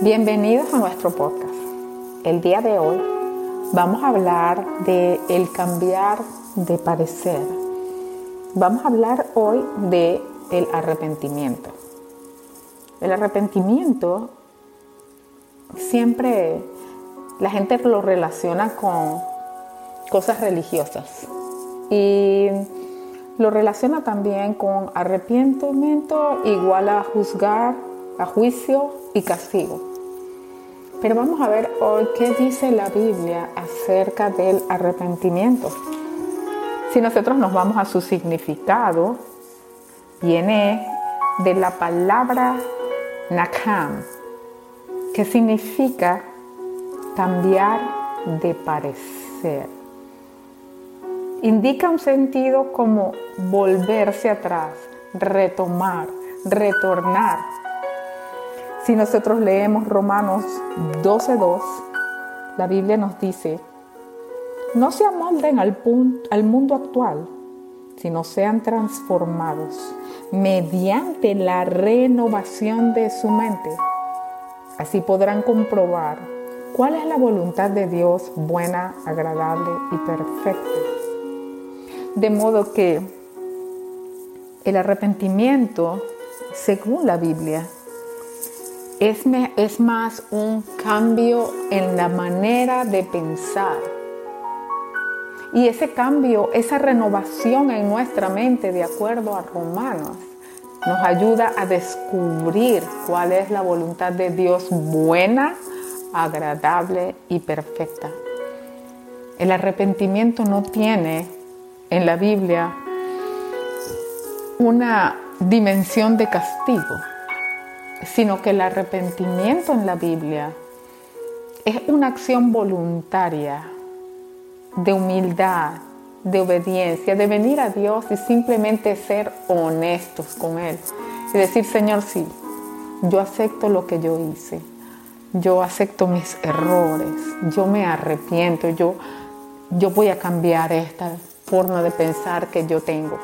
Bienvenidos a nuestro podcast. El día de hoy vamos a hablar de el cambiar de parecer. Vamos a hablar hoy de el arrepentimiento. El arrepentimiento siempre la gente lo relaciona con cosas religiosas y lo relaciona también con arrepentimiento igual a juzgar, a juicio y castigo. Pero vamos a ver hoy qué dice la Biblia acerca del arrepentimiento. Si nosotros nos vamos a su significado, viene de la palabra nakam, que significa cambiar de parecer. Indica un sentido como volverse atrás, retomar, retornar si nosotros leemos Romanos 12.2, la Biblia nos dice, no se amolden al, al mundo actual, sino sean transformados mediante la renovación de su mente. Así podrán comprobar cuál es la voluntad de Dios buena, agradable y perfecta. De modo que el arrepentimiento, según la Biblia, es, es más un cambio en la manera de pensar. Y ese cambio, esa renovación en nuestra mente, de acuerdo a Romanos, nos ayuda a descubrir cuál es la voluntad de Dios buena, agradable y perfecta. El arrepentimiento no tiene en la Biblia una dimensión de castigo sino que el arrepentimiento en la Biblia es una acción voluntaria de humildad, de obediencia, de venir a Dios y simplemente ser honestos con Él. Y decir, Señor, sí, yo acepto lo que yo hice, yo acepto mis errores, yo me arrepiento, yo, yo voy a cambiar esta forma de pensar que yo tengo.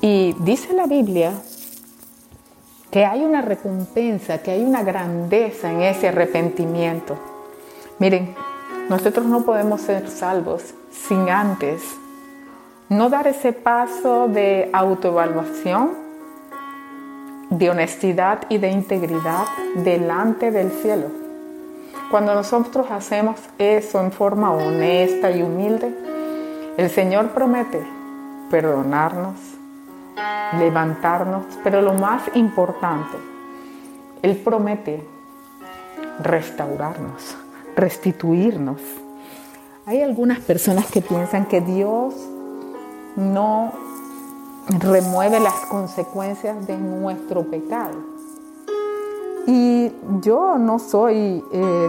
Y dice la Biblia que hay una recompensa, que hay una grandeza en ese arrepentimiento. Miren, nosotros no podemos ser salvos sin antes no dar ese paso de autoevaluación, de honestidad y de integridad delante del cielo. Cuando nosotros hacemos eso en forma honesta y humilde, el Señor promete perdonarnos, levantarnos, pero lo más importante, Él promete restaurarnos, restituirnos. Hay algunas personas que piensan que Dios no remueve las consecuencias de nuestro pecado. Y yo no soy eh,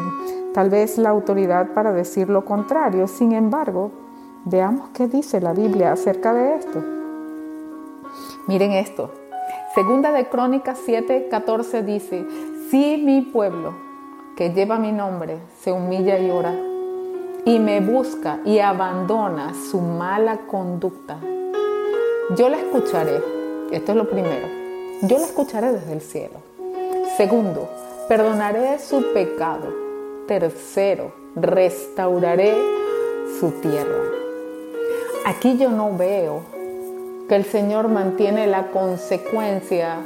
tal vez la autoridad para decir lo contrario, sin embargo, veamos qué dice la Biblia acerca de esto. Miren esto. Segunda de Crónicas 7, 14 dice, si mi pueblo que lleva mi nombre se humilla y ora y me busca y abandona su mala conducta, yo la escucharé. Esto es lo primero. Yo la escucharé desde el cielo. Segundo, perdonaré su pecado. Tercero, restauraré su tierra. Aquí yo no veo que el Señor mantiene la consecuencia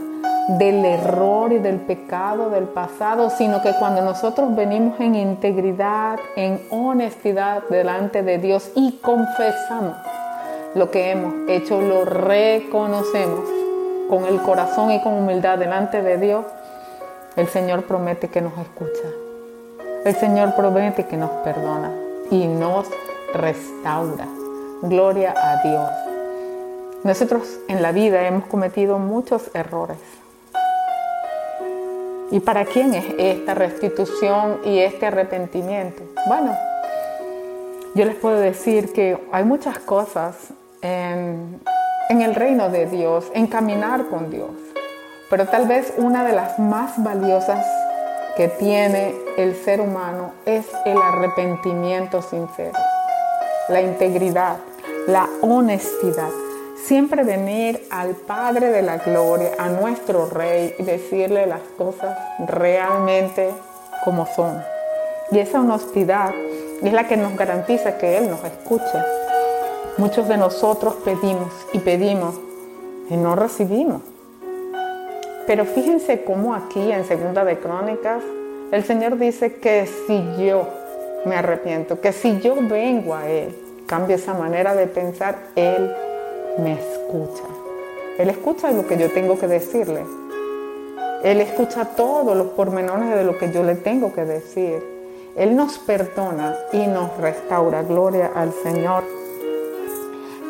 del error y del pecado del pasado, sino que cuando nosotros venimos en integridad, en honestidad delante de Dios y confesamos lo que hemos hecho, lo reconocemos con el corazón y con humildad delante de Dios, el Señor promete que nos escucha. El Señor promete que nos perdona y nos restaura. Gloria a Dios. Nosotros en la vida hemos cometido muchos errores. ¿Y para quién es esta restitución y este arrepentimiento? Bueno, yo les puedo decir que hay muchas cosas en, el reino de Dios, en caminar con Dios. Pero tal vez una de las más valiosas que tiene el ser humano es el arrepentimiento sincero, la integridad, la honestidad siempre venir al Padre de la Gloria, a nuestro Rey, y decirle las cosas realmente como son. Y esa honestidad es la que nos garantiza que Él nos escuche. Muchos de nosotros pedimos y pedimos y no recibimos. Pero fíjense cómo aquí en Segunda de Crónicas el Señor dice que si yo me arrepiento, que si yo vengo a Él, cambio esa manera de pensar, Él me escucha. Él escucha lo que yo tengo que decirle. Él escucha todos los pormenores de lo que yo le tengo que decir. Él nos perdona y nos restaura. Gloria al Señor.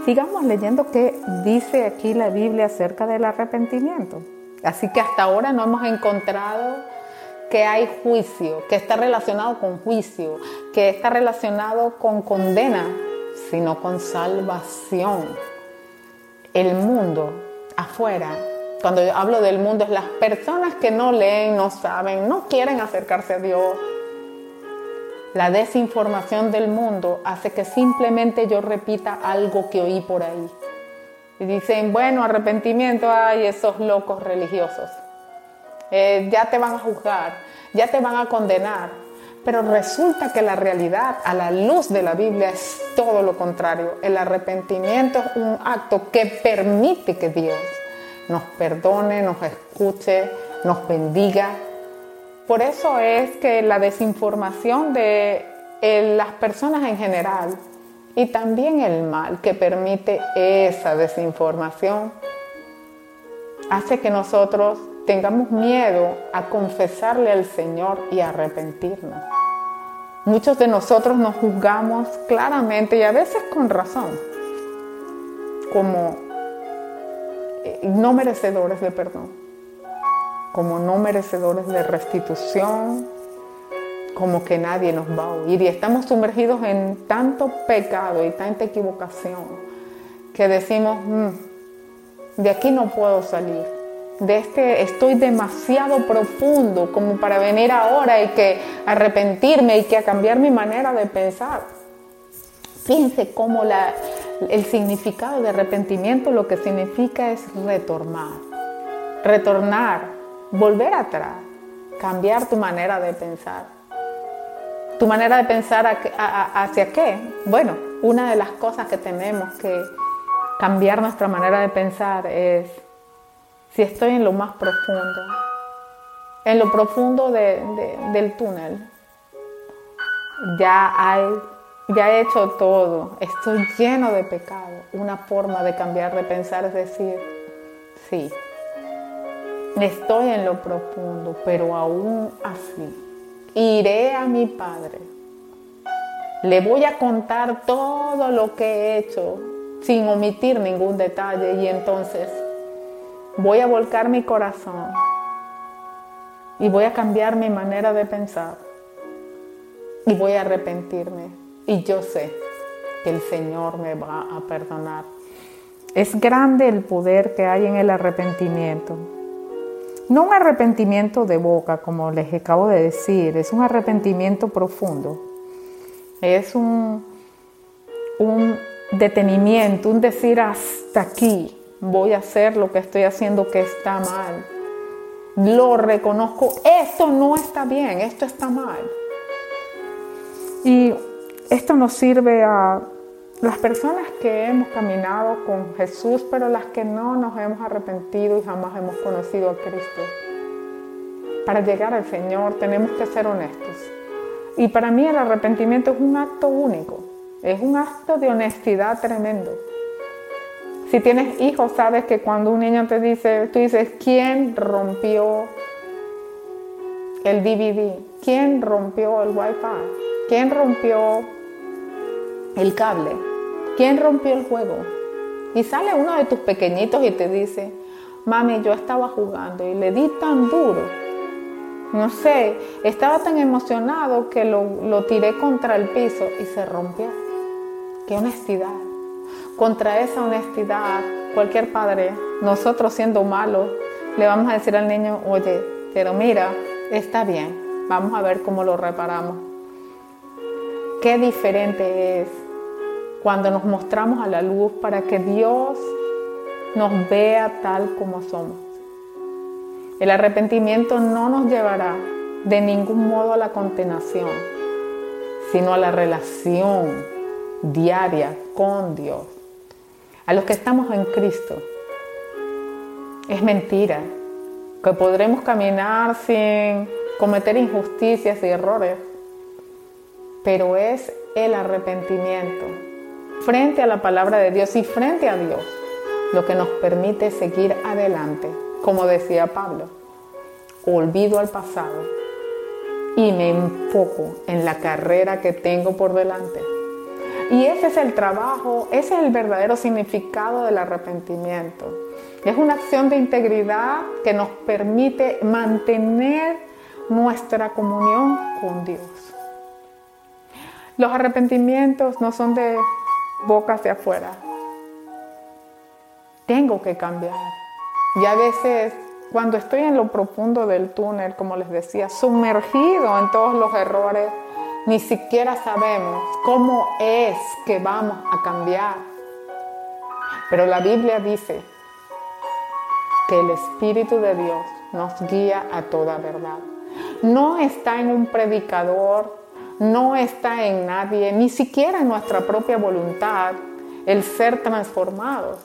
Sigamos leyendo qué dice aquí la Biblia acerca del arrepentimiento. Así que hasta ahora no hemos encontrado que hay juicio, que está relacionado con juicio, que está relacionado con condena, sino con salvación. El mundo afuera, cuando yo hablo del mundo, es las personas que no leen, no saben, no quieren acercarse a Dios. La desinformación del mundo hace que simplemente yo repita algo que oí por ahí. Y dicen, bueno, arrepentimiento, hay esos locos religiosos. Eh, ya te van a juzgar, ya te van a condenar. Pero resulta que la realidad a la luz de la Biblia es todo lo contrario. El arrepentimiento es un acto que permite que Dios nos perdone, nos escuche, nos bendiga. Por eso es que la desinformación de eh, las personas en general y también el mal que permite esa desinformación hace que nosotros tengamos miedo a confesarle al Señor y arrepentirnos. Muchos de nosotros nos juzgamos claramente y a veces con razón como eh, no merecedores de perdón, como no merecedores de restitución, como que nadie nos va a oír. Y estamos sumergidos en tanto pecado y tanta equivocación que decimos, mm, de aquí no puedo salir de este estoy demasiado profundo como para venir ahora y que arrepentirme y que a cambiar mi manera de pensar. Fíjense cómo la, el significado de arrepentimiento lo que significa es retornar, retornar, volver atrás, cambiar tu manera de pensar. ¿Tu manera de pensar hacia qué? Bueno, una de las cosas que tenemos que cambiar nuestra manera de pensar es si estoy en lo más profundo, en lo profundo del túnel, ya ya he hecho todo, estoy lleno de pecado. Una forma de cambiar de pensar es decir, sí, estoy en lo profundo, pero aún así, iré a mi Padre. Le voy a contar todo lo que he hecho sin omitir ningún detalle y entonces voy a volcar mi corazón y voy a cambiar mi manera de pensar y voy a arrepentirme. Y yo sé que el Señor me va a perdonar. Es grande el poder que hay en el arrepentimiento. No un arrepentimiento de boca, como les acabo de decir, es un arrepentimiento profundo. Es un, un detenimiento, un decir hasta aquí, voy a hacer lo que estoy haciendo que está mal. Lo reconozco, esto no está bien, esto está mal. Y esto nos sirve a las personas que hemos caminado con Jesús, pero las que no nos hemos arrepentido y jamás hemos conocido a Cristo. Para llegar al Señor tenemos que ser honestos. Y para mí el arrepentimiento es un acto único, es un acto de honestidad tremendo. Si tienes hijos, sabes que cuando un niño te dice, tú dices, ¿quién rompió el DVD? ¿Quién rompió el Wi-Fi? ¿Quién rompió el cable? ¿Quién rompió el juego? Y sale uno de tus pequeñitos y te dice, mami, yo estaba jugando y le di tan duro. No sé, estaba tan emocionado que lo, lo tiré contra el piso y se rompió. Qué honestidad contra esa honestidad, cualquier padre, nosotros siendo malos, le vamos a decir al niño, oye, pero mira, está bien, vamos a ver cómo lo reparamos. Qué diferente es cuando nos mostramos a la luz para que Dios nos vea tal como somos. El arrepentimiento no nos llevará de ningún modo a la condenación, sino a la relación diaria con Dios. A los que estamos en Cristo. Es mentira que podremos caminar sin cometer injusticias y errores, pero es el arrepentimiento frente a la palabra de Dios y frente a Dios lo que nos permite seguir adelante, como decía Pablo. Olvido al pasado y me enfoco en la carrera que tengo por delante. Y ese es el trabajo, ese es el verdadero significado del arrepentimiento. Es una acción de integridad que nos permite mantener nuestra comunión con Dios. Los arrepentimientos no son de bocas de afuera. Tengo que cambiar. Y a veces, cuando estoy en lo profundo del túnel, como les decía, sumergido en todos los errores, ni siquiera sabemos cómo es que vamos a cambiar. Pero la Biblia dice que el Espíritu de Dios nos guía a toda verdad. No está en un predicador, no está en nadie, ni siquiera en nuestra propia voluntad el ser transformados,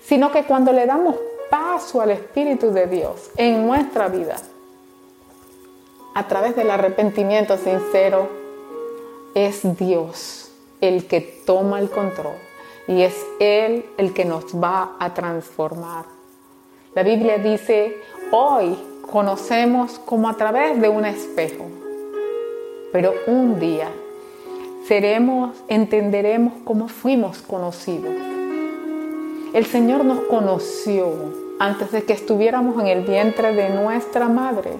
sino que cuando le damos paso al Espíritu de Dios en nuestra vida, a través del arrepentimiento sincero, es Dios el que toma el control y es Él el que nos va a transformar. La Biblia dice, hoy conocemos como a través de un espejo, pero un día seremos, entenderemos cómo fuimos conocidos. El Señor nos conoció antes de que estuviéramos en el vientre de nuestra madre.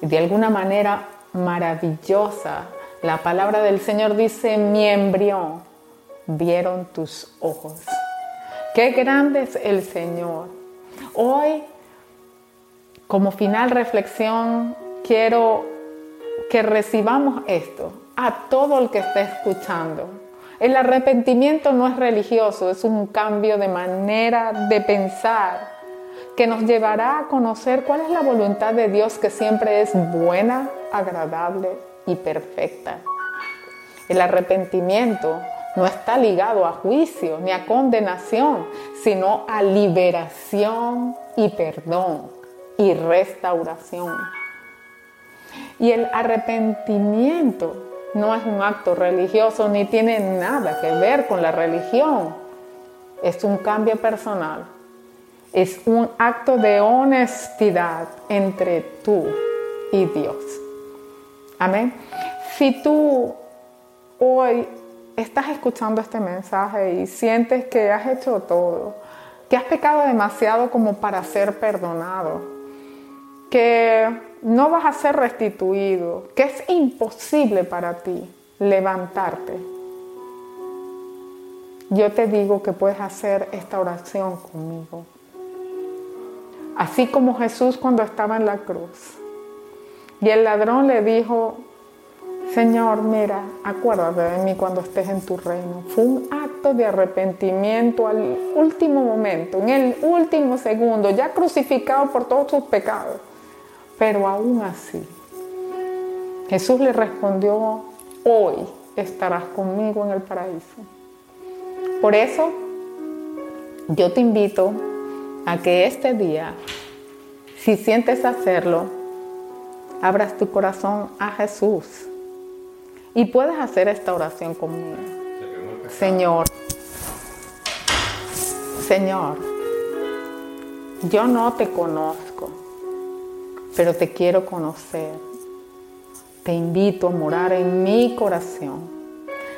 De alguna manera maravillosa, la palabra del Señor dice, mi embrión vieron tus ojos. Qué grande es el Señor. Hoy, como final reflexión, quiero que recibamos esto a todo el que esté escuchando. El arrepentimiento no es religioso, es un cambio de manera de pensar que nos llevará a conocer cuál es la voluntad de Dios que siempre es buena, agradable y perfecta. El arrepentimiento no está ligado a juicio ni a condenación, sino a liberación y perdón y restauración. Y el arrepentimiento no es un acto religioso ni tiene nada que ver con la religión. Es un cambio personal. Es un acto de honestidad entre tú y Dios. Amén. Si tú hoy estás escuchando este mensaje y sientes que has hecho todo, que has pecado demasiado como para ser perdonado, que no vas a ser restituido, que es imposible para ti levantarte, yo te digo que puedes hacer esta oración conmigo. Así como Jesús cuando estaba en la cruz y el ladrón le dijo, Señor, mira, acuérdate de mí cuando estés en tu reino. Fue un acto de arrepentimiento al último momento, en el último segundo, ya crucificado por todos sus pecados. Pero aún así, Jesús le respondió, hoy estarás conmigo en el paraíso. Por eso, yo te invito a que este día, si sientes hacerlo, abras tu corazón a Jesús y puedes hacer esta oración conmigo. Señor, Señor, yo no te conozco, pero te quiero conocer. Te invito a morar en mi corazón.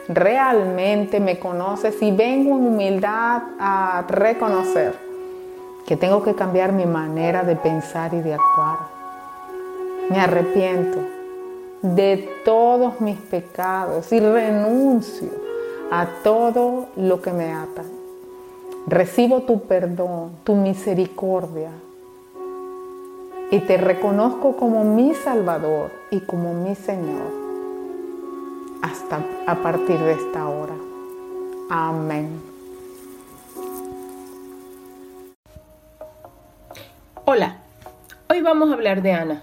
Realmente me conoces y vengo en humildad a reconocer que tengo que cambiar mi manera de pensar y de actuar me arrepiento de todos mis pecados y renuncio a todo lo que me ata. Recibo tu perdón, tu misericordia y te reconozco como mi Salvador y como mi Señor hasta a partir de esta hora. Amén. Hola, hoy vamos a hablar de Ana,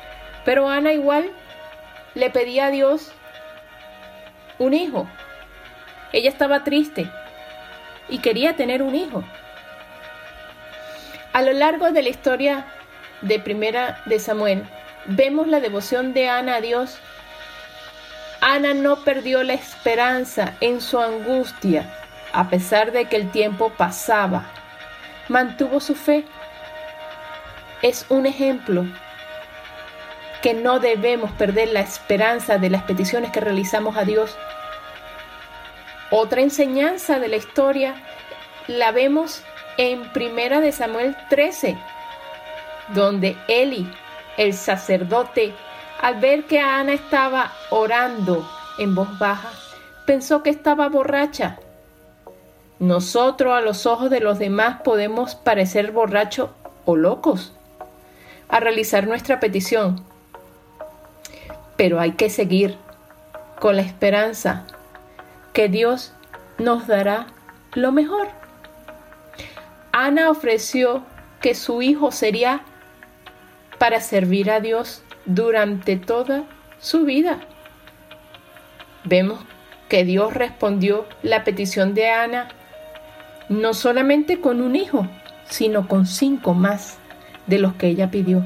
Pero Ana igual le pedía a Dios un hijo. Ella estaba triste y quería tener un hijo. A lo largo de la historia de Primera de Samuel, vemos la devoción de Ana a Dios. Ana no perdió la esperanza en su angustia a pesar de que el tiempo pasaba, mantuvo su fe. Es un ejemplo que no debemos perder la esperanza de las peticiones que realizamos a Dios. Otra enseñanza de la historia la vemos en Primera de Samuel 13, donde Eli, el sacerdote, al ver que Ana estaba orando en voz baja, pensó que estaba borracha nosotros a los ojos de los demás podemos parecer borrachos o locos a realizar nuestra petición, pero hay que seguir con la esperanza que Dios nos dará lo mejor. Ana ofreció que su hijo sería para servir a Dios durante toda su vida. Vemos que Dios respondió la petición de Ana no solamente con un hijo, sino con cinco más de los que ella pidió.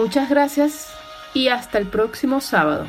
Muchas gracias y hasta el próximo sábado.